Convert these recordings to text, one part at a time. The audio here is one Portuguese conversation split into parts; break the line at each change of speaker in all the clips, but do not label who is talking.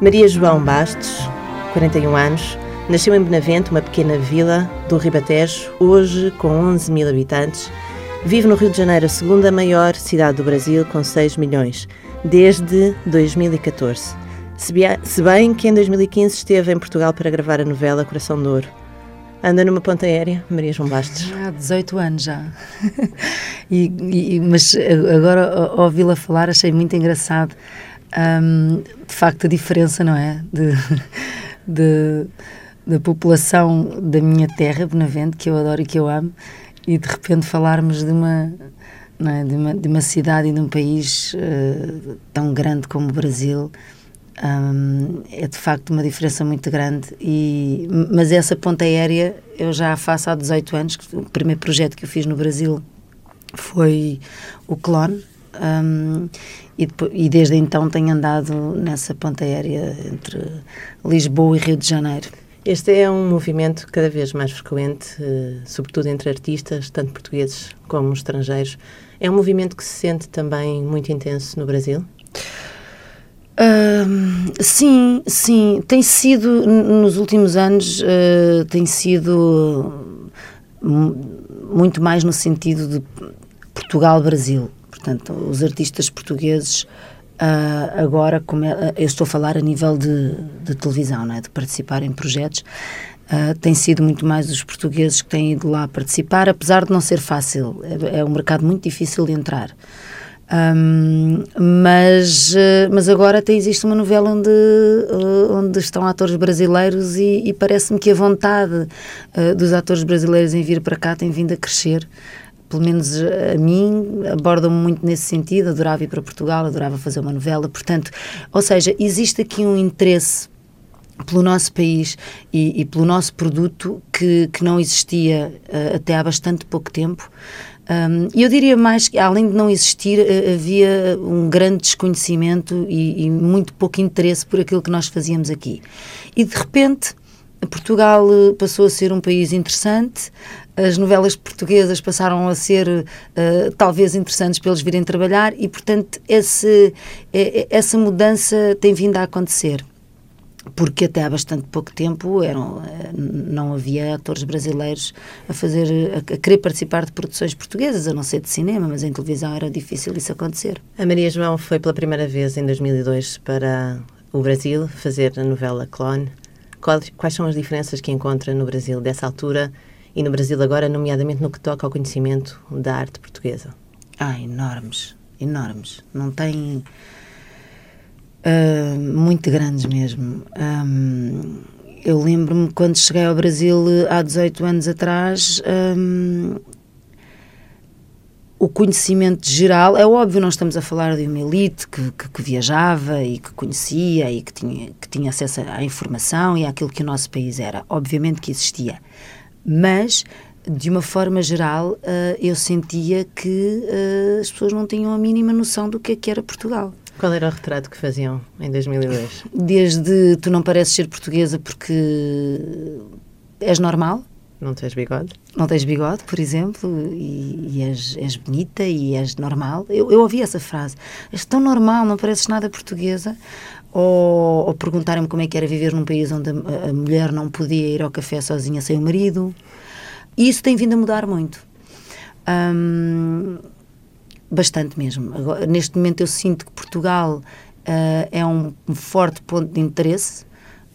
Maria João Bastos, 41 anos, nasceu em Benavente, uma pequena vila do Ribatejo, hoje com 11 mil habitantes. Vive no Rio de Janeiro, a segunda maior cidade do Brasil, com 6 milhões, desde 2014. Se bem que em 2015 esteve em Portugal para gravar a novela Coração de Ouro. Anda numa ponta aérea, Maria João Bastos.
Há 18 anos já. e, e, mas agora ouvi-la falar achei muito engraçado um, de facto a diferença, não é? De, de, da população da minha terra, Benavente, que eu adoro e que eu amo, e de repente falarmos de uma, é? de, uma de uma cidade e de um país uh, tão grande como o Brasil. Um, é de facto uma diferença muito grande e, mas essa ponta aérea eu já a faço há 18 anos o primeiro projeto que eu fiz no Brasil foi o Clone um, e, depois, e, desde então tenho andado nessa ponta aérea entre Lisboa e Rio de Janeiro.
Este é um movimento cada vez mais frequente, eh, sobretudo entre artistas, tanto portugueses como estrangeiros. É um movimento que se sente também muito intenso no Brasil?
Uh, sim, sim. Tem sido, nos últimos anos, uh, tem sido muito mais no sentido de Portugal-Brasil. Portanto, os artistas portugueses uh, agora, como é, eu estou a falar a nível de, de televisão, não é? de participar em projetos, uh, tem sido muito mais os portugueses que têm ido lá participar, apesar de não ser fácil. É, é um mercado muito difícil de entrar. Um, mas, mas agora tem, existe uma novela onde, onde estão atores brasileiros e, e parece-me que a vontade uh, dos atores brasileiros em vir para cá tem vindo a crescer pelo menos a mim, abordam-me muito nesse sentido. Adorava ir para Portugal, adorava fazer uma novela. Portanto, ou seja, existe aqui um interesse pelo nosso país e, e pelo nosso produto que, que não existia uh, até há bastante pouco tempo. Um, eu diria mais que, além de não existir, uh, havia um grande desconhecimento e, e muito pouco interesse por aquilo que nós fazíamos aqui. E de repente Portugal eh, passou a ser um país interessante, as novelas portuguesas passaram a ser uh, talvez interessantes para eles virem trabalhar e, portanto, esse, essa mudança tem vindo a acontecer. Porque até há bastante pouco tempo eram, eh, não havia atores brasileiros a fazer a querer participar de produções portuguesas, a não ser de cinema, mas em televisão era difícil isso acontecer.
A Maria João foi pela primeira vez em 2002 para o Brasil fazer a novela Clone. Quais, quais são as diferenças que encontra no Brasil dessa altura e no Brasil agora, nomeadamente no que toca ao conhecimento da arte portuguesa?
Ah, enormes, enormes. Não tem. Uh, muito grandes mesmo. Um, eu lembro-me quando cheguei ao Brasil há 18 anos atrás, um, o conhecimento geral, é óbvio, nós estamos a falar de uma elite que, que, que, viajava e que conhecia e que tinha, que tinha acesso à informação e àquilo que o nosso país era. Obviamente que existia. Mas, de uma forma geral, uh, eu sentia que uh, as pessoas não tinham a mínima noção do que, é que era Portugal.
Qual era o retrato que faziam em 2002?
Desde tu não pareces ser portuguesa porque és normal,
não tens bigode?
Não tens bigode, por exemplo, e, e és, és, bonita e és normal. Eu, eu ouvi essa frase. És tão normal, não pareces nada portuguesa. Ou, ou perguntarem-me como é que era viver num país onde a, a, mulher não podia ir ao café sozinha sem o marido. E isso tem vindo a mudar muito. bastante mesmo. Agora, neste momento eu sinto que Portugal uh, é um, um, forte ponto de interesse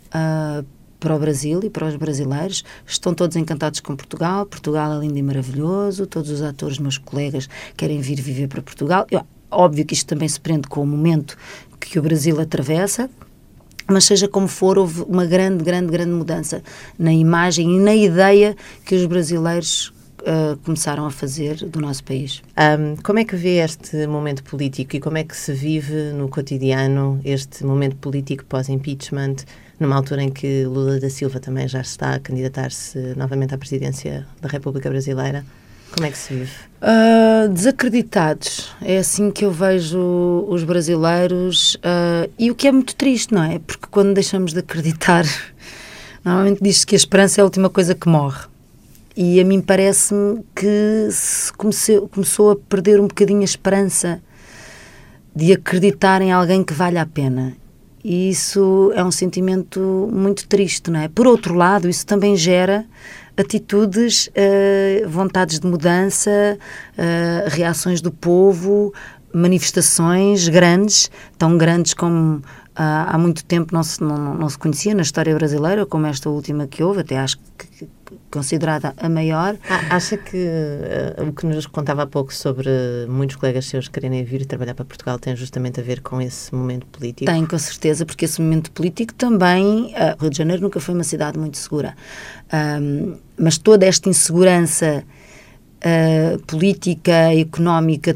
uh, para o Brasil e para os brasileiros. Estão todos encantados com Portugal. Portugal é lindo e maravilhoso. Todos os atores, meus colegas, querem vir viver para Portugal. Eu, óbvio que isto também se prende com o momento que o Brasil atravessa. Mas seja como for, houve uma grande, grande, grande mudança na imagem e na ideia que os brasileiros Uh, começaram a fazer do nosso país.
Um, como é que vê este momento político e como é que se vive no cotidiano este momento político pós-impeachment? numa altura em que Lula da Silva também já está a candidatar-se novamente à presidência da República Brasileira. Como é que se vive?
Uh, desacreditados. É assim que eu vejo os brasileiros. Uh, e o que é muito triste, não é? Porque quando deixamos de acreditar, normalmente diz-se que a esperança é a última coisa que morre. E a mim parece-me que se começou a perder um bocadinho a esperança de acreditar em alguém que vale a pena E isso é um sentimento muito triste, não é? Por outro lado, isso também gera atitudes, uh, vontades de mudança, uh, reações do povo, manifestações grandes, tão grandes como há muito tempo não se, não, não se conhecia na história brasileira, como esta última que houve, até acho que, considerada a maior.
Acha que uh, o que nos contava há pouco sobre muitos colegas seus quererem vir trabalhar para Portugal tem justamente a ver com esse momento político?
Tem, com certeza, porque esse momento político também. Uh, Rio de Janeiro nunca foi uma cidade muito segura. Um, mas toda esta insegurança uh, política, económica,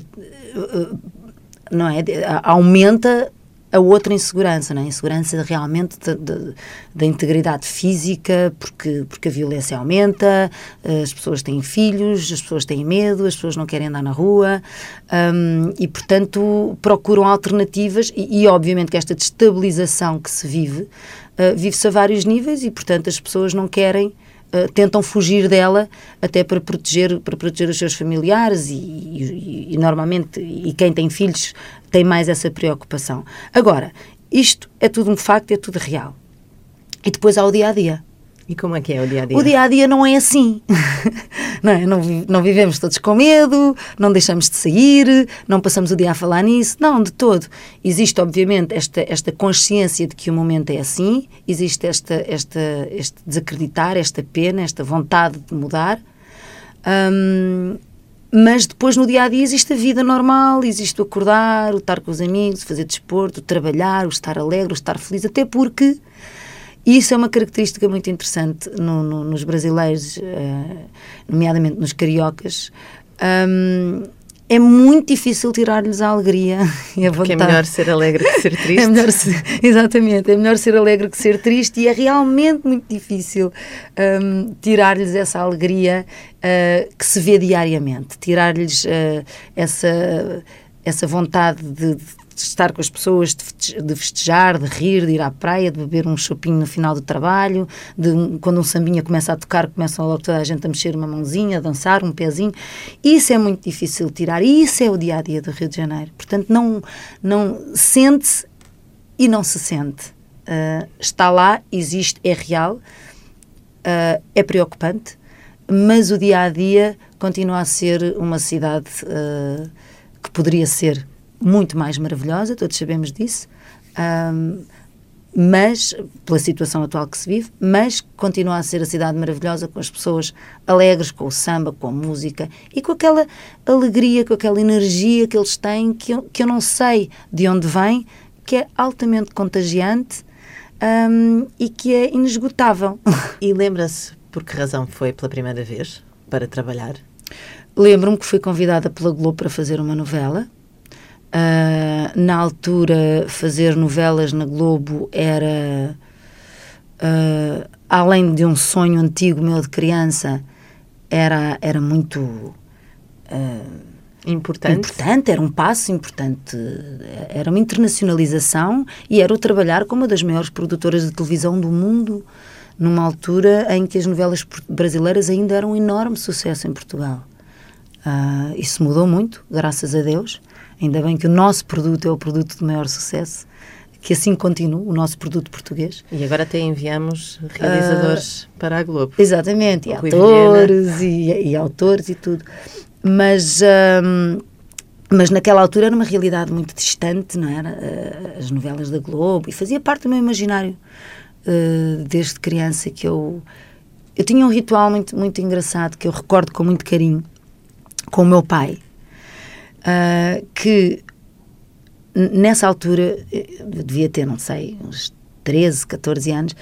não é? aumenta a outra insegurança, não é? insegurança realmente da integridade física, porque, porque a violência aumenta, as pessoas têm filhos, as pessoas têm medo, as pessoas não querem andar na rua um, e, portanto, procuram alternativas e, e, obviamente, que esta destabilização que se vive, uh, vive-se a vários níveis e, portanto, as pessoas não querem Uh, tentam fugir dela até para proteger para proteger os seus familiares e, e, e, normalmente e quem tem filhos tem mais essa preocupação. Agora, isto é tudo um facto, é tudo real. E depois há o dia a dia.
E como é que é o dia a dia?
O dia a dia não é assim. não, é? não, não, vivemos todos com medo, não deixamos de sair, não passamos o dia a falar nisso. Não, de todo. Existe, obviamente, esta, esta consciência de que o momento é assim, existe esta, esta, este desacreditar, esta pena, esta vontade de mudar. Um, mas depois no dia a dia existe a vida normal, existe o acordar, o estar com os amigos, fazer desporto, o trabalhar, o estar alegre, o estar feliz, até porque isso é uma característica muito interessante no, no, nos brasileiros, uh, nomeadamente nos cariocas. Um, é muito difícil tirar-lhes a alegria e a
Porque
vontade.
é melhor ser alegre que ser triste.
é melhor ser, exatamente, é melhor ser alegre que ser triste e é realmente muito difícil um, tirar-lhes essa alegria uh, que se vê diariamente, tirar-lhes uh, essa, essa vontade de, de de estar com as pessoas, de festejar, de rir, de ir à praia, de beber um chopinho no final do trabalho, de quando um sambinha começa a tocar, começam logo toda a gente a mexer uma mãozinha, a dançar um pezinho. Isso é muito difícil tirar. E isso é o dia a dia do Rio de Janeiro. Portanto, não, não sente-se e não se sente. Uh, está lá, existe, é real, uh, é preocupante, mas o dia a dia continua a ser uma cidade uh, que poderia ser muito mais maravilhosa, todos sabemos disso, um, mas, pela situação atual que se vive, mas continua a ser a cidade maravilhosa com as pessoas alegres, com o samba, com a música e com aquela alegria, com aquela energia que eles têm, que eu, que eu não sei de onde vem, que é altamente contagiante um, e que é inesgotável.
E lembra-se por que razão foi pela primeira vez para trabalhar?
Lembro-me que fui convidada pela Globo para fazer uma novela Uh, na altura, fazer novelas na Globo era, uh, além de um sonho antigo meu de criança, era, era muito uh,
importante.
importante, era um passo importante, era uma internacionalização e era o trabalhar com uma das maiores produtoras de televisão do mundo, numa altura em que as novelas brasileiras ainda eram um enorme sucesso em Portugal. isso mudou muito, graças a Deus. Ainda bem que o nosso produto é o produto de maior sucesso, que assim continue, o nosso produto português.
E agora até enviamos realizadores uh, para a Globo.
Exatamente, e atores e, e, autores e tudo. Mas, um, mas naquela altura era uma realidade muito distante, não era? Uh, as novelas da Globo, e fazia parte do meu imaginário uh, desde criança que eu... Eu tinha um ritual muito, muito engraçado que eu recordo com muito carinho com o meu pai uh, que nessa altura, devia ter, não sei, uns 13, 14 anos,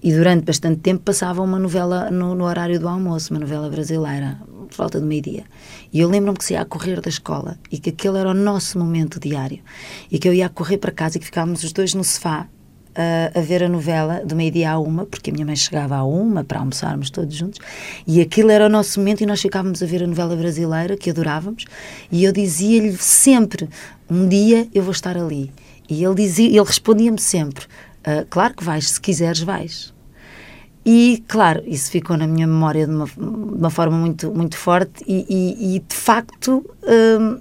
e durante bastante tempo passava uma novela no, no horário do almoço, uma novela brasileira, por volta do meio-dia. E eu lembro-me que se ia a correr da escola e que aquele era o nosso momento diário. E que eu ia a correr para casa e que ficávamos os dois no sofá a, a ver a novela do meio-dia à uma, porque a minha mãe chegava à uma para almoçarmos todos juntos, e aquilo era o nosso momento e nós ficávamos a ver a novela brasileira, que adorávamos, e eu dizia-lhe sempre: um dia eu vou estar ali. E ele, dizia, ele respondia-me sempre: uh, claro que vais, se quiseres, vais. E, claro, isso ficou na minha memória de uma, de uma forma muito, muito forte, e, e, e de facto. Hum,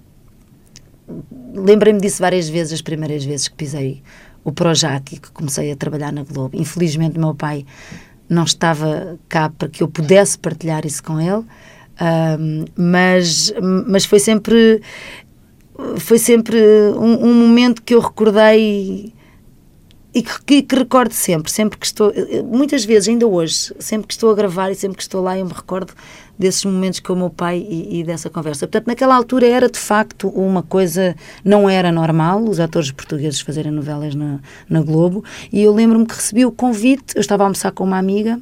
lembrei-me disso várias vezes, as primeiras vezes que pisei o Projac que comecei a trabalhar na Globo. Infelizmente, meu pai não estava cá para que eu pudesse partilhar isso com ele, um, mas, mas foi sempre foi sempre um, um, momento que eu recordei e que, que, que, recordo sempre, sempre que estou, muitas vezes, ainda hoje, sempre que estou a gravar e sempre que estou lá, eu me recordo desses momentos com o meu pai e, e, dessa conversa. Portanto, naquela altura era de facto uma coisa, não era normal os atores portugueses fazerem novelas na, na Globo, e eu lembro-me que recebi o convite, eu estava a almoçar com uma amiga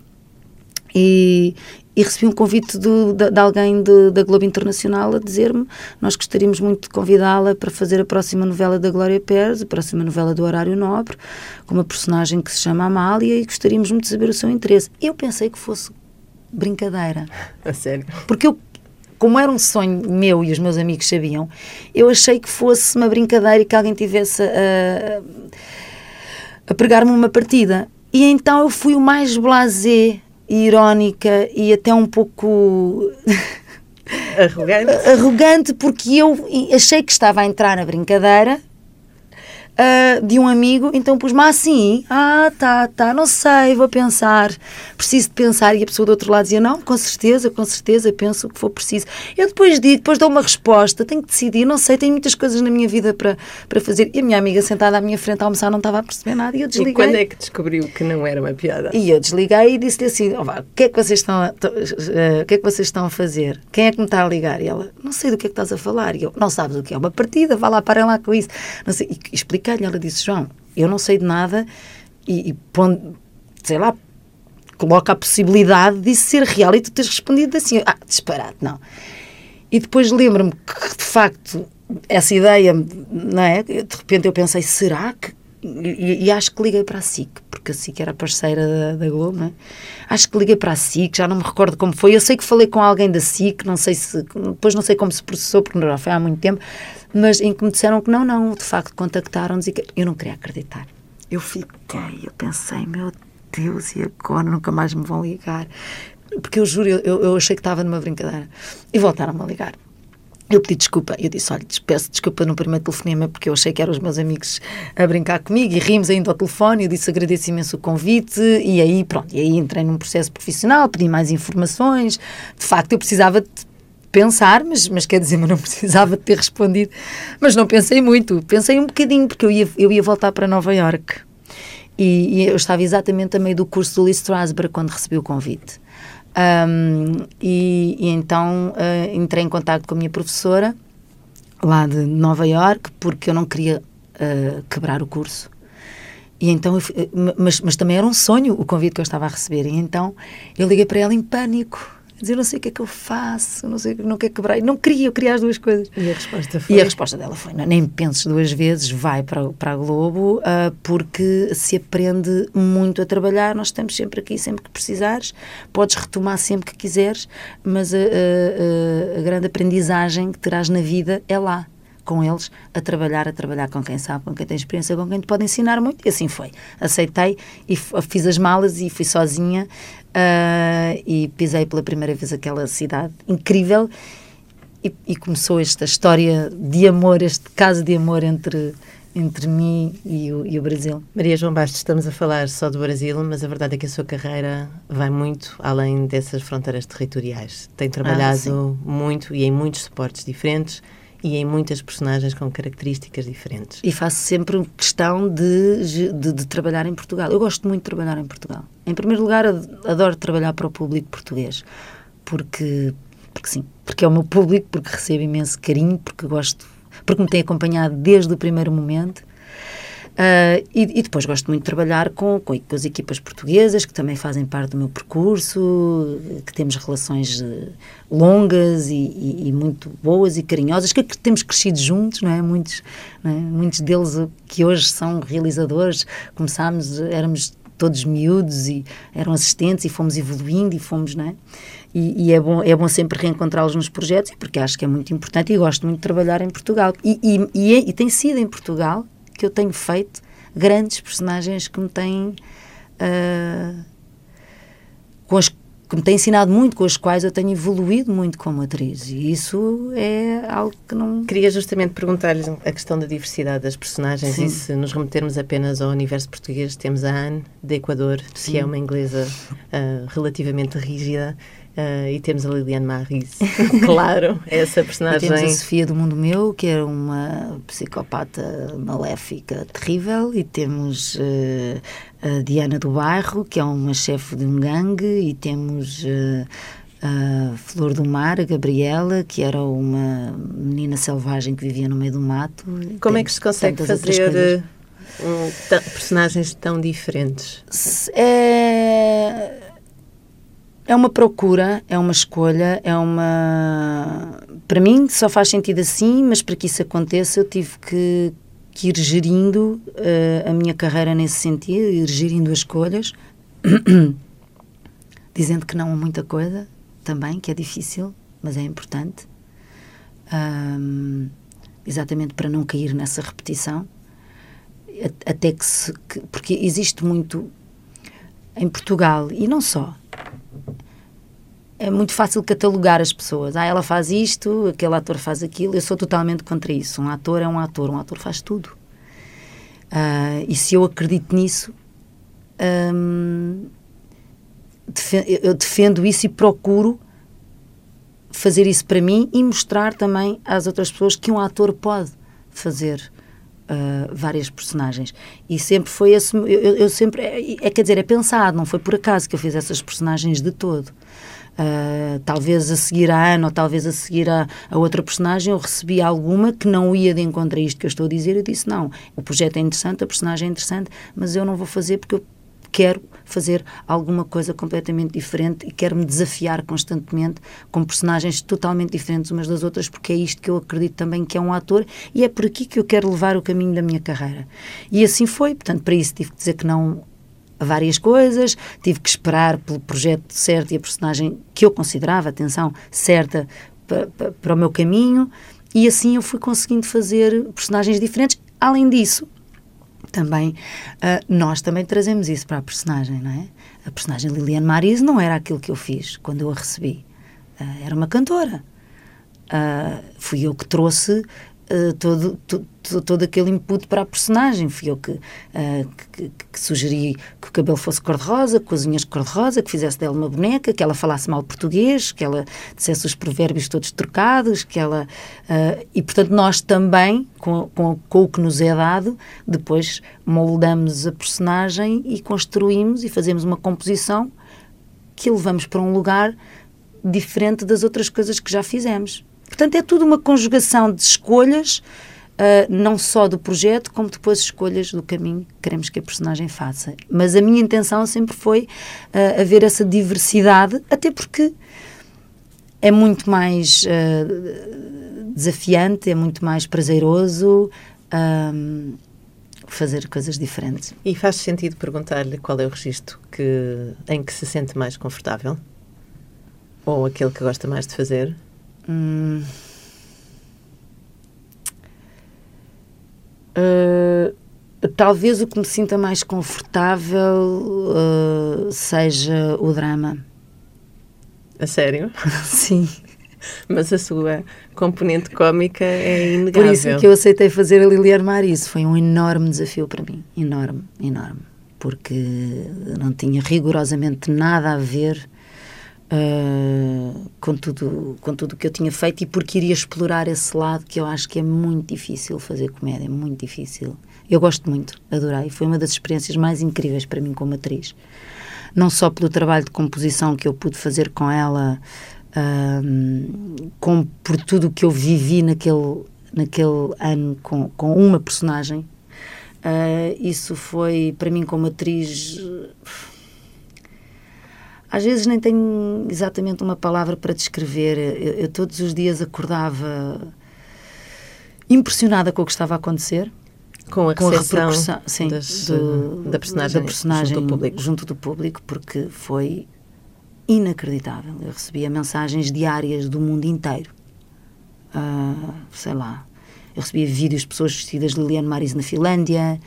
e, e recebi um convite do, de, de, alguém de, da Globo Internacional a dizer-me nós gostaríamos muito de convidá-la para fazer a próxima novela da Glória Pérez, a próxima novela do Horário Nobre, com uma personagem que se chama Amália e gostaríamos muito de saber o seu interesse. Eu pensei que fosse brincadeira.
A sério?
Porque eu, como era um sonho meu e os meus amigos sabiam, eu achei que fosse uma brincadeira e que alguém tivesse a, a pregar-me uma partida. E então eu fui o mais blasé, irónica e até um pouco.
Arrogante?
Arrogante, porque eu achei que estava a entrar na brincadeira uh, de um amigo, então pus-me assim, ah, tá, tá, não sei, vou pensar, preciso de pensar, e a pessoa do outro lado dizia, não, com certeza, com certeza, penso o que for preciso. Eu depois digo, depois dou uma resposta, tenho que decidir, não sei, tenho muitas coisas na minha vida para, para fazer, e a minha amiga sentada à minha frente a almoçar não estava a perceber nada, e eu desliguei.
E quando é que descobriu que não era uma piada?
E eu desliguei e disse-lhe assim, oh, o que é que vocês estão a, uh, o que é que vocês estão a fazer? Quem é que me está a ligar? E ela, não sei do que é que estás a falar. E eu, não sabes o que é uma partida, vá lá, parem lá com isso. Não sei, e expliquei expliquei-lhe, ela disse, João, eu não sei de nada e, e sei lá, coloca a possibilidade disso ser real e tu tens respondido assim, ah, disparate, não. E depois lembro-me que, de facto, essa ideia, não é? De repente eu pensei, será que e, e, acho que liguei para a SIC, porque a SIC era parceira da, da Globo, não é? Acho que liguei para a SIC, já não me recordo como foi. Eu sei que falei com alguém da SIC, não sei se. Depois não sei como se processou, porque já foi há muito tempo, mas em que me disseram que não, não, de facto contactaram-nos e que eu não queria acreditar. Eu fiquei, eu pensei, meu Deus, e agora nunca mais me vão ligar? Porque eu juro, eu, eu achei que estava numa brincadeira. E voltaram-me a ligar. Eu pedi desculpa, eu disse, olha, peço desculpa no primeiro telefonema porque eu achei que eram os meus amigos a brincar comigo e rimos ainda ao telefone, eu disse agradeço imenso o convite e aí pronto, e aí entrei num processo profissional, pedi mais informações, de facto eu precisava de pensar, mas, mas quer dizer, mas não precisava de ter respondido, mas não pensei muito, pensei um bocadinho porque eu ia, eu ia voltar para Nova York e, e eu estava exatamente a meio do curso do Lee Strasberg quando recebi o convite. Um, e, e, então uh, entrei em contato com a minha professora lá de Nova York porque eu não queria uh, quebrar o curso. E então, eu, mas, mas também era um sonho o convite que eu estava a receber. E então eu liguei para ela em pânico dizer não sei o que é que eu faço, não sei não quer quebrar. Não queria, eu queria as duas coisas.
E a resposta foi?
E a resposta dela foi: não, nem penses duas vezes, vai para, para a Globo, uh, porque se aprende muito a trabalhar. Nós estamos sempre aqui, sempre que precisares, podes retomar sempre que quiseres, mas a, a, a grande aprendizagem que terás na vida é lá com eles, a trabalhar, a trabalhar com quem sabe, com quem tem experiência, com quem te pode ensinar muito. E assim foi. Aceitei e fiz as malas e fui sozinha uh, e pisei pela primeira vez aquela cidade incrível e, e, começou esta história de amor, este caso de amor entre entre mim e o, e o, Brasil.
Maria João Bastos, estamos a falar só do Brasil, mas a verdade é que a sua carreira vai muito além dessas fronteiras territoriais. Tem trabalhado ah, muito e em muitos suportes diferentes e em muitas personagens com características diferentes.
E faço sempre questão de, de, de, trabalhar em Portugal. Eu gosto muito de trabalhar em Portugal. Em primeiro lugar, adoro trabalhar para o público português, porque, porque sim, porque é o meu público, porque recebo imenso carinho, porque gosto, porque me tem acompanhado desde o primeiro momento Uh, e, e, depois gosto muito de trabalhar com, com, as equipas portuguesas, que também fazem parte do meu percurso, que temos relações uh, longas e, e, e, muito boas e carinhosas, que, temos crescido juntos, não é? Muitos, não é? Muitos deles que hoje são realizadores, começámos, éramos todos miúdos e eram assistentes e fomos evoluindo e fomos, não é? E, e, é, bom, é bom sempre reencontrá-los nos projetos, porque acho que é muito importante e gosto muito de trabalhar em Portugal. E, e, e, e tem sido em Portugal que eu tenho feito grandes personagens que me têm uh, com, as, que me tem ensinado muito, com as quais eu tenho evoluído muito como atriz. E isso é algo que não.
Queria justamente perguntar-lhes a questão da diversidade das personagens Sim. e se nos remetermos apenas ao universo português, temos a Anne, de Equador, Sim. que é uma inglesa uh, relativamente rígida. Uh, e temos a Liliane Marris, claro, essa personagem.
E temos a Sofia do Mundo Meu, que é uma psicopata maléfica terrível, e temos uh, a Diana do Bairro, que é uma chefe de um gangue, e temos uh, a Flor do Mar, a Gabriela, que era uma menina selvagem que vivia no meio do mato.
Como é que se consegue fazer um, personagens tão diferentes?
É é uma procura, é uma escolha, é uma. Para mim, só faz sentido assim, mas para que isso aconteça, eu tive que, que ir gerindo uh, a minha carreira nesse sentido, ir gerindo as escolhas, dizendo que não a muita coisa também, que é difícil, mas é importante. Um, exatamente para não cair nessa repetição. Até que se. Que, porque existe muito em Portugal, e não só, é muito fácil catalogar as pessoas. Ah, ela faz isto, aquele ator faz aquilo. Eu sou totalmente contra isso. Um ator é um ator, um ator faz tudo. Uh, e se eu acredito nisso, um, eu defendo isso e procuro fazer isso para mim e mostrar também às outras pessoas que um ator pode fazer uh, várias personagens. E sempre foi esse. Eu, eu sempre. É, é, quer dizer, é pensado, não foi por acaso que eu fiz essas personagens de todo. Uh, talvez a seguir a Ana ou talvez a seguir a, a, outra personagem, eu recebi alguma que não ia de encontro a isto que eu estou a dizer. Eu disse: não, o projeto é interessante, a personagem é interessante, mas eu não vou fazer porque eu quero fazer alguma coisa completamente diferente e quero me desafiar constantemente com personagens totalmente diferentes umas das outras, porque é isto que eu acredito também que é um ator e é por aqui que eu quero levar o caminho da minha carreira. E assim foi, portanto, para isso tive que dizer que não várias coisas, tive que esperar pelo projeto certo e a personagem que eu considerava, atenção, certa para, o meu caminho, e assim eu fui conseguindo fazer personagens diferentes. Além disso, também uh, nós também trazemos isso para a personagem, não é? A personagem Liliane Maris não era aquilo que eu fiz quando eu a recebi. Uh, era uma cantora. Uh, fui eu que trouxe todo, todo, todo aquele input para a personagem. Fui eu que, uh, que, que, sugeri que o cabelo fosse cor-de-rosa, com as unhas cor-de-rosa, que fizesse dela uma boneca, que ela falasse mal português, que ela dissesse os provérbios todos trocados, que ela... Uh, e, portanto, nós também, com, com, com o que nos é dado, depois moldamos a personagem e construímos e fazemos uma composição que levamos para um lugar diferente das outras coisas que já fizemos. Portanto, é tudo uma conjugação de escolhas, uh, não só do projeto, como depois escolhas do caminho que queremos que a personagem faça. Mas a minha intenção sempre foi uh, haver essa diversidade, até porque é muito mais uh, desafiante, é muito mais prazeroso. Um, fazer coisas diferentes.
E faz sentido perguntar-lhe qual é o registro que, em que se sente mais confortável? Ou aquele que gosta mais de fazer? Hum.
Uh, talvez o que me sinta mais confortável uh, seja o drama.
A sério?
Sim.
Mas a sua componente cómica é inegável.
Por isso é que eu aceitei fazer a Lili Armar isso. Foi um enorme desafio para mim. Enorme, enorme. Porque não tinha rigorosamente nada a ver uh, com tudo com tudo que eu tinha feito e porque iria explorar esse lado que eu acho que é muito difícil fazer comédia, muito difícil. Eu gosto muito, adorei. Foi uma das experiências mais incríveis para mim como atriz. Não só pelo trabalho de composição que eu pude fazer com ela, uh, como por tudo o que eu vivi naquele, naquele ano com, com uma personagem. Uh, isso foi, para mim, como atriz às vezes nem tenho exatamente uma palavra para descrever. Eu, eu todos os dias acordava impressionada com o que estava a acontecer.
Com a, com a repercussão sim, das, do,
da personagem, da personagem junto, do público. junto do público, porque foi inacreditável. Eu recebia mensagens diárias do mundo inteiro. Uh, sei lá. Eu recebia vídeos de pessoas vestidas de Liliane Maris na Finlândia,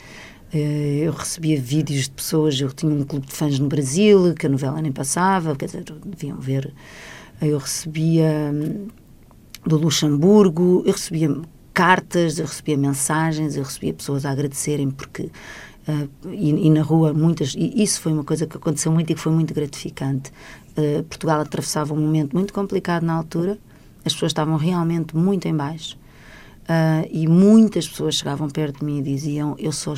eu recebia vídeos de pessoas, eu tinha um clube de fãs no Brasil, que a novela nem passava, quer dizer, deviam ver. Eu recebia hum, do Luxemburgo, eu recebia cartas, eu recebia mensagens, eu recebia pessoas a agradecerem porque uh, e, e, na rua muitas e isso foi uma coisa que aconteceu muito e que foi muito gratificante. Uh, Portugal atravessava um momento muito complicado na altura, as pessoas estavam realmente muito em baixo uh, e muitas pessoas chegavam perto de mim e diziam eu só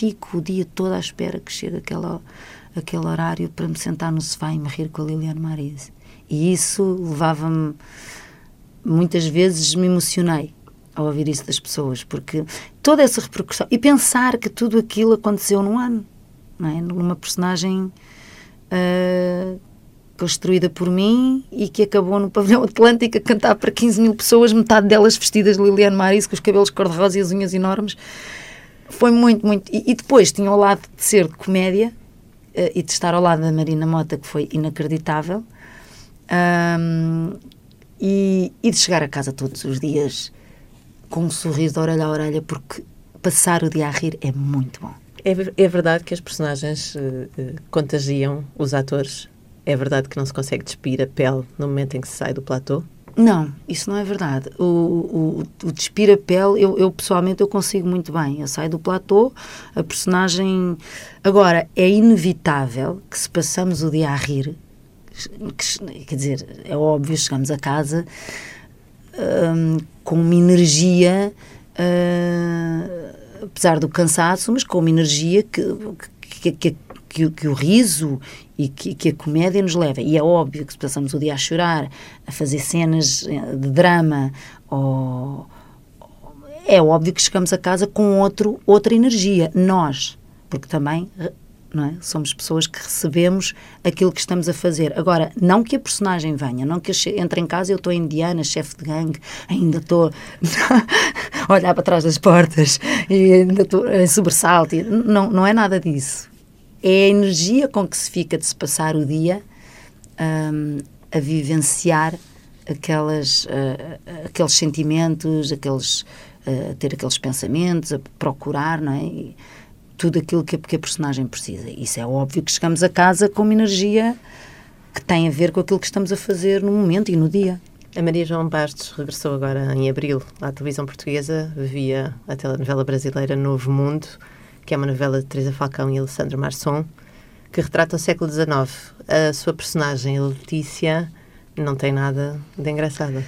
fico o dia todo à espera que chegue aquele, aquele horário para me sentar no sofá e me rir com a Liliane Marise. E isso levava-me muitas vezes me emocionei ao ouvir isso das pessoas, porque toda essa repercussão e pensar que tudo aquilo aconteceu num ano, não é? numa personagem uh, construída por mim e que acabou no pavilhão Atlântico a cantar para 15 mil pessoas, metade delas vestidas de Liliane Maris, com os cabelos cor-de-rosa e as unhas enormes. Foi muito, muito. E, e, depois tinha ao lado de ser de comédia uh, e de estar ao lado da Marina Mota, que foi inacreditável. Um, e, e de chegar a casa todos os dias com um sorriso de orelha a orelha, porque passar o dia a rir é muito bom.
É, é verdade que as personagens uh, contagiam os atores? É verdade que não se consegue despir a pele no momento em que se sai do platô?
Não, isso não é verdade. O, o, o despir a pele, eu, eu, pessoalmente eu consigo muito bem. Eu saio do platô, a personagem. Agora, é inevitável que se passamos o dia a rir, que, quer dizer, é óbvio, chegamos a casa um, com uma energia, uh, apesar do cansaço, mas com uma energia que, que, que, que, que o riso e que, que, a comédia nos leva. E é óbvio que se passamos o dia a chorar, a fazer cenas eh, de drama, ou, é óbvio que chegamos a casa com outro, outra energia. Nós, porque também é? Somos pessoas que recebemos aquilo que estamos a fazer. Agora, não que a personagem venha, não que entre em casa e eu estou indiana, chefe de gangue, ainda estou a olhar para trás das portas e ainda estou em sobressalto. Não, não é nada disso. É a energia com que se fica de se passar o dia um, a vivenciar aquelas, uh, aqueles sentimentos, aqueles, uh, ter aqueles pensamentos, a procurar, não é? E, tudo aquilo que a, que a personagem precisa. Isso é óbvio que chegamos a casa com uma energia que tem a ver com aquilo que estamos a fazer no momento e no dia.
A Maria João Bastos regressou agora em abril à televisão portuguesa via a telenovela brasileira Novo Mundo, que é uma novela de Teresa Falcão e Alessandro Marçom, que retrata o século XIX. A sua personagem, a Letícia, não tem nada de engraçada.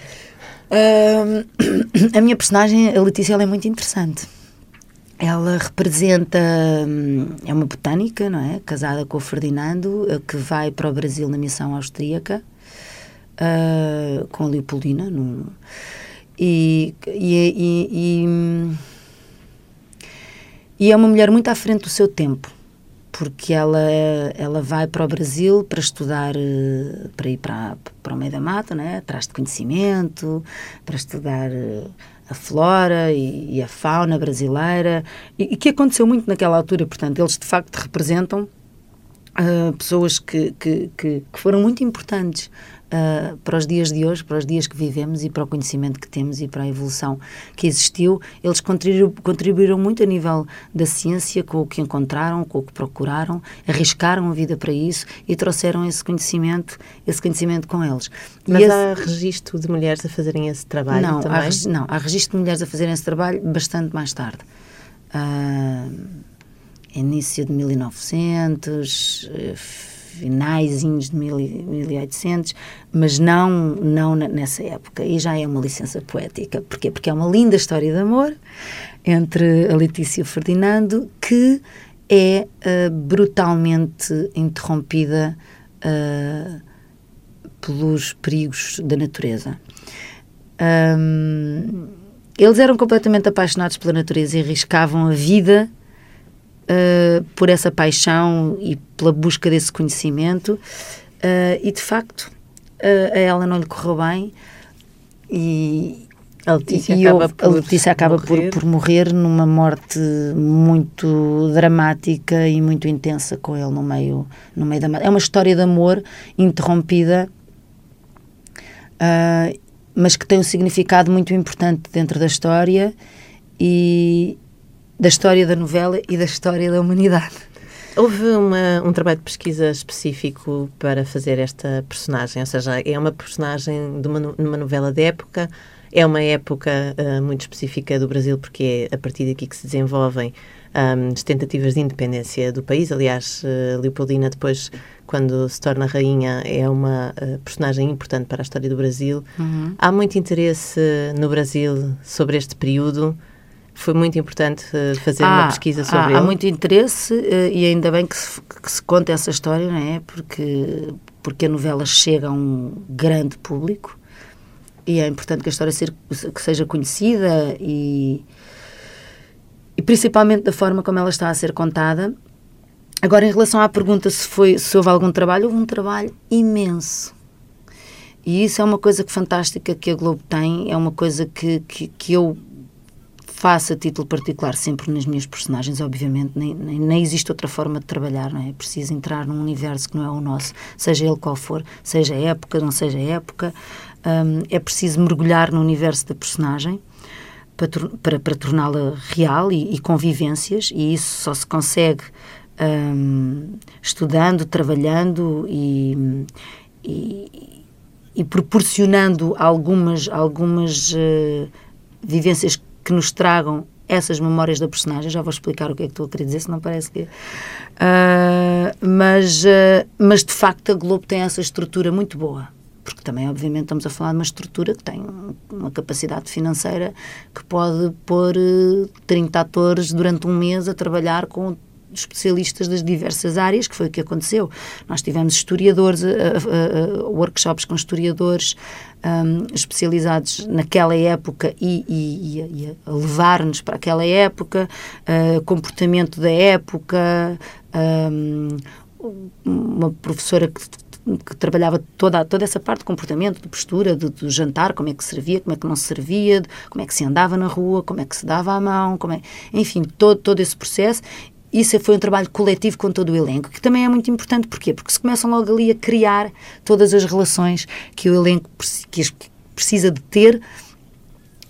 Uh, a minha personagem, a Letícia, ela é muito interessante ela representa, hum, é uma botânica, não é? Casada com o Ferdinando, eh, que vai para o Brasil na missão austríaca, uh, com a Leopoldina. No, e, e, e, e, é uma mulher muito à frente do seu tempo, porque ela, ela vai para o Brasil para estudar, eh, para ir para, para o meio da mata, não é? atrás de conhecimento, para estudar a flora e, e a fauna brasileira, e, e, que aconteceu muito naquela altura. Portanto, eles de facto representam uh, pessoas que, que, que, que, foram muito importantes uh, para os dias de hoje, para os dias que vivemos e para o conhecimento que temos e para a evolução que existiu. Eles contribuíram, contribuíram muito a nível da ciência com o que encontraram, com o que procuraram, arriscaram a vida para isso e trouxeram esse conhecimento, esse conhecimento com eles.
Mas esse... há registro de mulheres a fazerem esse trabalho
não,
também?
Há, não, há registro de mulheres a fazerem esse trabalho bastante mais tarde. Uh, início de 1900, finais de 1800, mas não, não nessa época. E já é uma licença poética. Porquê? Porque é uma linda história de amor entre a Letícia e o Ferdinando que é uh, brutalmente interrompida uh, pelos perigos da natureza. Um, eles eram completamente apaixonados pela natureza e arriscavam a vida uh, por essa paixão e pela busca desse conhecimento. Uh, e de facto, uh, a ela não lhe correu bem e,
a Letícia e acaba, eu, por,
a Letícia acaba morrer. Por, por morrer numa morte muito dramática e muito intensa com ele no meio, no meio da. É uma história de amor interrompida, uh, mas que tem um significado muito importante dentro da história e, da história da novela e da história da humanidade.
Houve uma, um trabalho de pesquisa específico para fazer esta personagem, ou seja, é uma personagem de uma, numa novela de época, é uma época uh, muito específica do Brasil, porque é a partir daqui que se desenvolvem um, as tentativas de independência do país. Aliás, uh, Leopoldina, depois, quando se torna rainha, é uma uh, personagem importante para a história do Brasil. Uhum. Há muito interesse no Brasil sobre este período foi muito importante uh, fazer uma pesquisa sobre há, ele.
Há muito interesse uh, e ainda bem que se, que se conta essa história, não é? Porque, porque a novela chega a um grande público e é importante que a história ser, que seja conhecida e, e principalmente da forma como ela está a ser contada. Agora, em relação à pergunta se, foi, se houve algum trabalho, houve um trabalho imenso. E isso é uma coisa que fantástica que a Globo tem, é uma coisa que, que, que eu faço a título particular sempre nas minhas personagens, obviamente, nem, nem, nem, existe outra forma de trabalhar, não é? É preciso entrar num universo que não é o nosso, seja ele qual for, seja época, não seja época, um, é preciso mergulhar no universo da personagem para, para, para torná-la real e, e, convivências, e isso só se consegue um, estudando, trabalhando e, e, e proporcionando algumas, algumas uh, vivências que nos tragam essas memórias da personagem. Já vou explicar o que é que estou a querer dizer, senão parece que. Uh, mas, uh, mas de facto a Globo tem essa estrutura muito boa. Porque também, obviamente, estamos a falar de uma estrutura que tem uma capacidade financeira que pode pôr 30 ah, atores durante um mês a trabalhar com especialistas das diversas áreas, que foi o que aconteceu. Nós tivemos historiadores, uh, uh, workshops com historiadores um, especializados naquela época e, e, e a levar-nos para aquela época, comportamento da época, um, uma professora que que trabalhava toda, toda essa parte de comportamento, de postura, do, do, jantar, como é que servia, como é que não se servia, de, como é que se andava na rua, como é que se dava a mão, como é, enfim, todo, todo esse processo isso foi um trabalho coletivo com todo o elenco, que também é muito importante. Porquê? Porque se começam logo ali a criar todas as relações que o elenco precisa de ter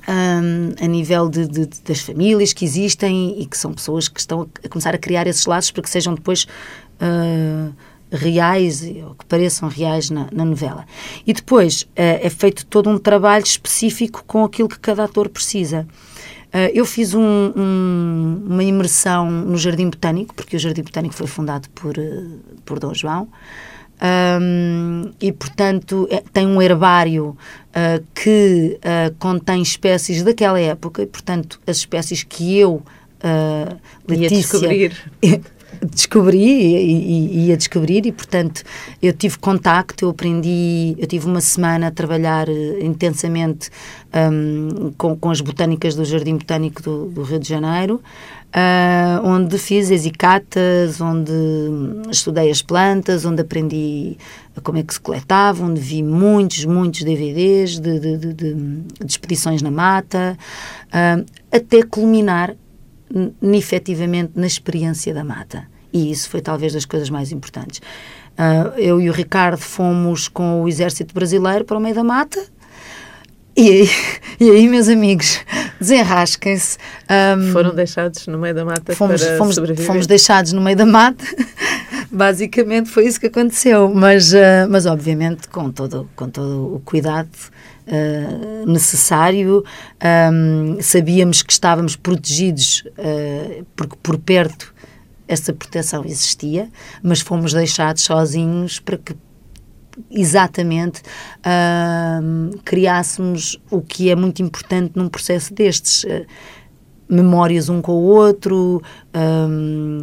um, a nível de, de, das famílias que existem e que são pessoas que estão a começar a criar esses laços para que sejam depois uh, reais ou que pareçam reais na, na novela. E depois uh, é feito todo um trabalho específico com aquilo que cada ator precisa. Uh, eu fiz um, um, uma imersão no Jardim Botânico, porque o Jardim Botânico foi fundado por, uh, por Dom João. Um, e, portanto, é, tem um herbário uh, que contém espécies daquela época, e, portanto, as espécies que eu, Letícia,
descobrir.
descobri e, e, e, a descobrir e portanto eu tive contacto eu aprendi eu tive uma semana a trabalhar uh, intensamente um, com, com as botânicas do Jardim Botânico do, do Rio de Janeiro uh, onde fiz exicatas onde estudei as plantas onde aprendi como é que se coletava onde vi muitos muitos DVDs de, de, de, de expedições na mata uh, até culminar efetivamente na experiência da mata. E isso foi talvez das coisas mais importantes. Uh, eu e o Ricardo fomos com o Exército Brasileiro para o meio da mata. E aí, e aí meus amigos, desenrasquem-se.
Um, Foram deixados no meio da mata
fomos,
para
fomos,
sobreviver?
Fomos deixados no meio da mata. Basicamente foi isso que aconteceu. Mas, uh, mas obviamente, com todo, com todo o cuidado uh, necessário. Um, sabíamos que estávamos protegidos uh, porque por perto essa proteção existia, mas fomos deixados sozinhos para que exatamente uh, criássemos o que é muito importante num processo destes. Uh, memórias um com o outro, um,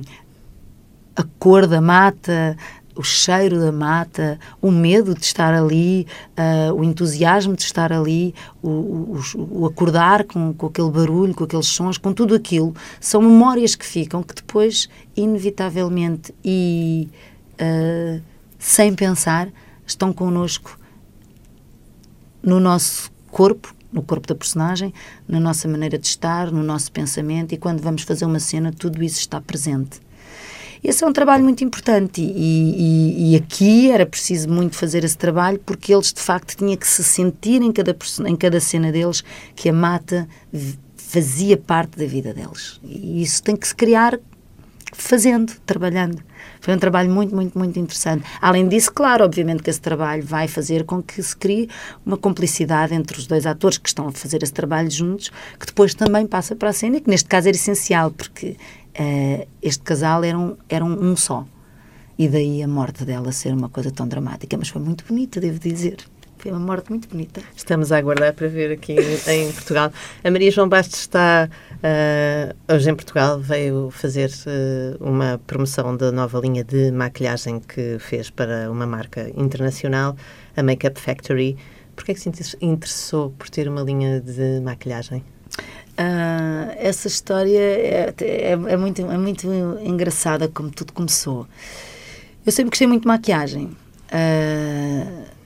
a cor da mata, o cheiro da mata, o medo de estar ali, uh, o entusiasmo de estar ali, o, o, o acordar com, com, aquele barulho, com aqueles sons, com tudo aquilo, são memórias que ficam que depois, inevitavelmente e uh, sem pensar, estão connosco no nosso corpo, no corpo da personagem, na nossa maneira de estar, no nosso pensamento, e quando vamos fazer uma cena, tudo isso está presente. Esse é um trabalho muito importante e, e, e, aqui era preciso muito fazer esse trabalho porque eles de facto tinham que se sentir em cada, em cada cena deles que a mata fazia parte da vida deles. E isso tem que se criar fazendo, trabalhando. Foi um trabalho muito, muito, muito interessante. Além disso, claro, obviamente que esse trabalho vai fazer com que se crie uma complicidade entre os dois atores que estão a fazer esse trabalho juntos, que depois também passa para a cena e que neste caso era essencial, porque uh, este casal era um, era um, um só. E daí a morte dela ser uma coisa tão dramática. Mas foi muito bonita, devo dizer. Foi uma morte muito bonita.
Estamos a aguardar para ver aqui em Portugal. A Maria João Bastos está uh, hoje em Portugal, veio fazer uh, uma promoção da nova linha de maquilhagem que fez para uma marca internacional, a Makeup Factory. Por que é que se interessou por ter uma linha de maquilhagem?
Uh, essa história é, é, é, muito, é muito engraçada como tudo começou. Eu sempre gostei muito de maquiagem. Uh,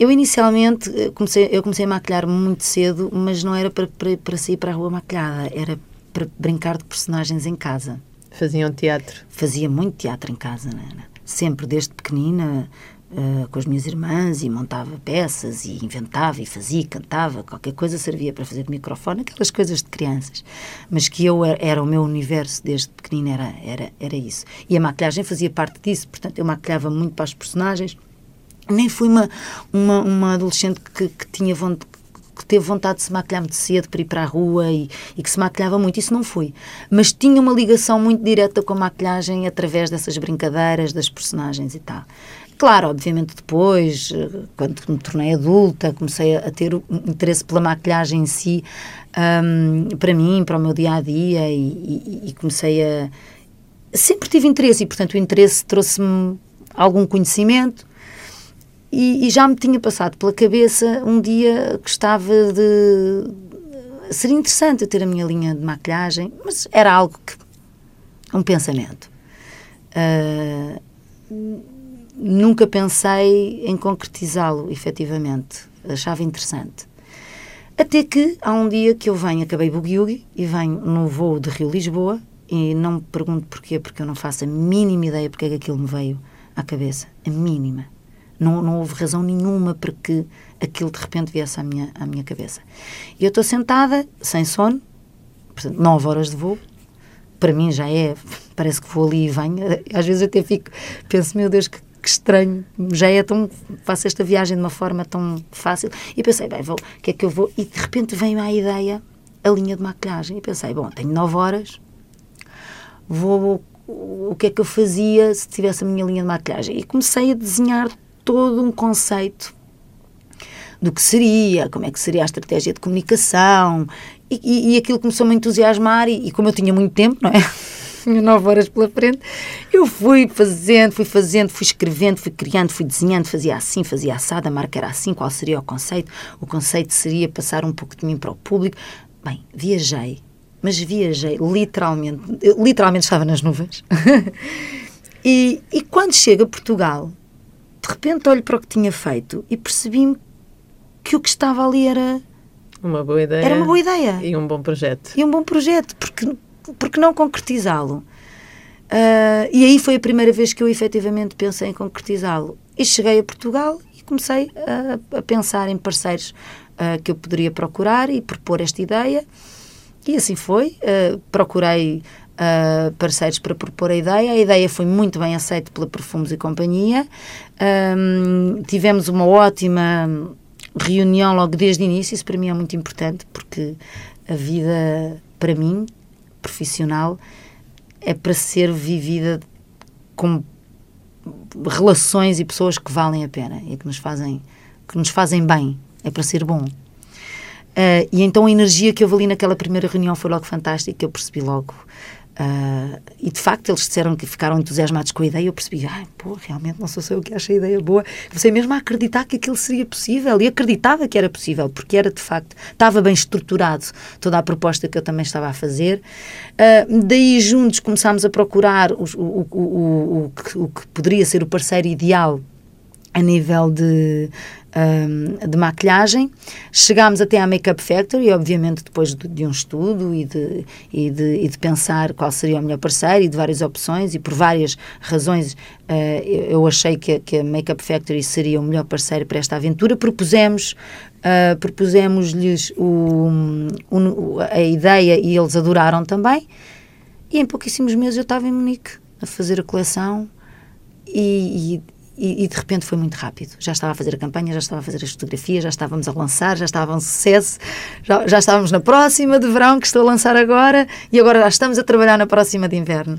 eu inicialmente eh, comecei, eu comecei a maquilhar muito cedo, mas não era para, para, para sair para a rua maquilhada, era para brincar de personagens em casa.
Faziam teatro?
Fazia muito teatro em casa, né? sempre desde pequenina, uh, com as minhas irmãs, e montava peças, e inventava, e fazia, cantava, qualquer coisa servia para fazer de microfone, aquelas coisas de crianças. Mas que eu era o meu universo desde pequenina, era, era, era isso. E a maquilhagem fazia parte disso, portanto eu maquilhava muito para os personagens nem fui uma, uma, uma adolescente que, que tinha vontade que teve vontade de se maquilhar muito cedo para ir para a rua e, e, que se maquilhava muito, isso não fui. Mas tinha uma ligação muito direta com a maquilhagem através dessas brincadeiras, das personagens e tal. Claro, obviamente depois, quando me tornei adulta, comecei a ter interesse pela maquilhagem em si, um, para mim, para o meu dia a dia, e, e, e comecei a. Sempre tive interesse, e portanto o interesse trouxe-me algum conhecimento e, e, já me tinha passado pela cabeça um dia que estava de. Seria interessante eu ter a minha linha de maquilhagem, mas era algo que. um pensamento. Uh, nunca pensei em concretizá-lo, efetivamente. Achava interessante. Até que há um dia que eu venho, acabei Bugiugi e venho no voo de Rio-Lisboa e não me pergunto porquê, porque eu não faço a mínima ideia porque é que aquilo me veio à cabeça. A mínima. Não, não houve razão nenhuma para que aquilo de repente viesse à minha, à minha cabeça. E eu estou sentada, sem sono, portanto, nove horas de voo. Para mim já é, parece que vou ali e venho. Às vezes até fico, penso, meu Deus, que, que estranho, já é tão. faço esta viagem de uma forma tão fácil. E pensei, bem, vou, o que é que eu vou? E de repente veio a ideia a linha de maquilhagem. E pensei, bom, tenho nove horas, vou. O que é que eu fazia se tivesse a minha linha de maquilhagem? E comecei a desenhar todo um conceito do que seria, como é que seria a estratégia de comunicação, e, e, e aquilo começou-me a entusiasmar, e, e, como eu tinha muito tempo, não é? Tinha nove horas pela frente, eu fui fazendo, fui fazendo, fui escrevendo, fui criando, fui desenhando, fazia assim, fazia assada, a marca era assim, qual seria o conceito? O conceito seria passar um pouco de mim para o público. Bem, viajei, mas viajei literalmente, literalmente estava nas nuvens. e, e quando chego a Portugal, de repente olho para o que tinha feito e percebi-me que o que estava ali era
uma boa ideia.
Era uma boa ideia.
E um bom projeto.
E um bom projeto, porque, porque não concretizá-lo? Uh, e aí foi a primeira vez que eu efetivamente pensei em concretizá-lo. E cheguei a Portugal e comecei a, a pensar em parceiros uh, que eu poderia procurar e propor esta ideia. E assim foi. Uh, procurei uh, parceiros para propor a ideia. A ideia foi muito bem aceita pela Perfumes e Companhia. Um, tivemos uma ótima reunião logo desde o início. Isso para mim é muito importante porque a vida, para mim, profissional, é para ser vivida com relações e pessoas que valem a pena e que nos fazem, que nos fazem bem. É para ser bom. Uh, e então a energia que eu ali naquela primeira reunião foi logo fantástica. Eu percebi logo Uh, e de facto eles disseram que ficaram entusiasmados com a ideia. Eu percebi, ah, pô, realmente não sou só eu que acho a ideia boa. Comecei mesmo a acreditar que aquilo seria possível e acreditava que era possível, porque era de facto, estava bem estruturado toda a proposta que eu também estava a fazer. Uh, daí juntos começámos a procurar o, o, o, o, que, o que poderia ser o parceiro ideal a nível de, um, de maquilhagem. Chegámos até à Makeup Factory, obviamente depois de, de um estudo e de, e, de, e de, pensar qual seria o melhor parceiro e de várias opções e por várias razões uh, eu achei que, que a Makeup Factory seria o melhor parceiro para esta aventura. Propusemos uh, propusemos-lhes a ideia e eles adoraram também. E em pouquíssimos meses eu estava em Munique a fazer a coleção e, e, e, de repente foi muito rápido. Já estava a fazer a campanha, já estava a fazer as fotografias, já estávamos a lançar, já estava um sucesso, já, já estávamos na próxima de verão que estou a lançar agora e agora já estamos a trabalhar na próxima de inverno.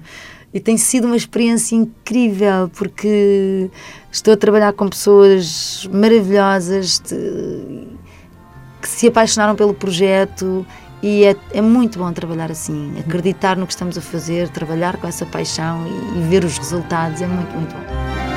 E tem sido uma experiência incrível porque estou a trabalhar com pessoas maravilhosas de, que se apaixonaram pelo projeto e é, é, muito bom trabalhar assim, acreditar no que estamos a fazer, trabalhar com essa paixão e, e ver os resultados, é muito, muito bom.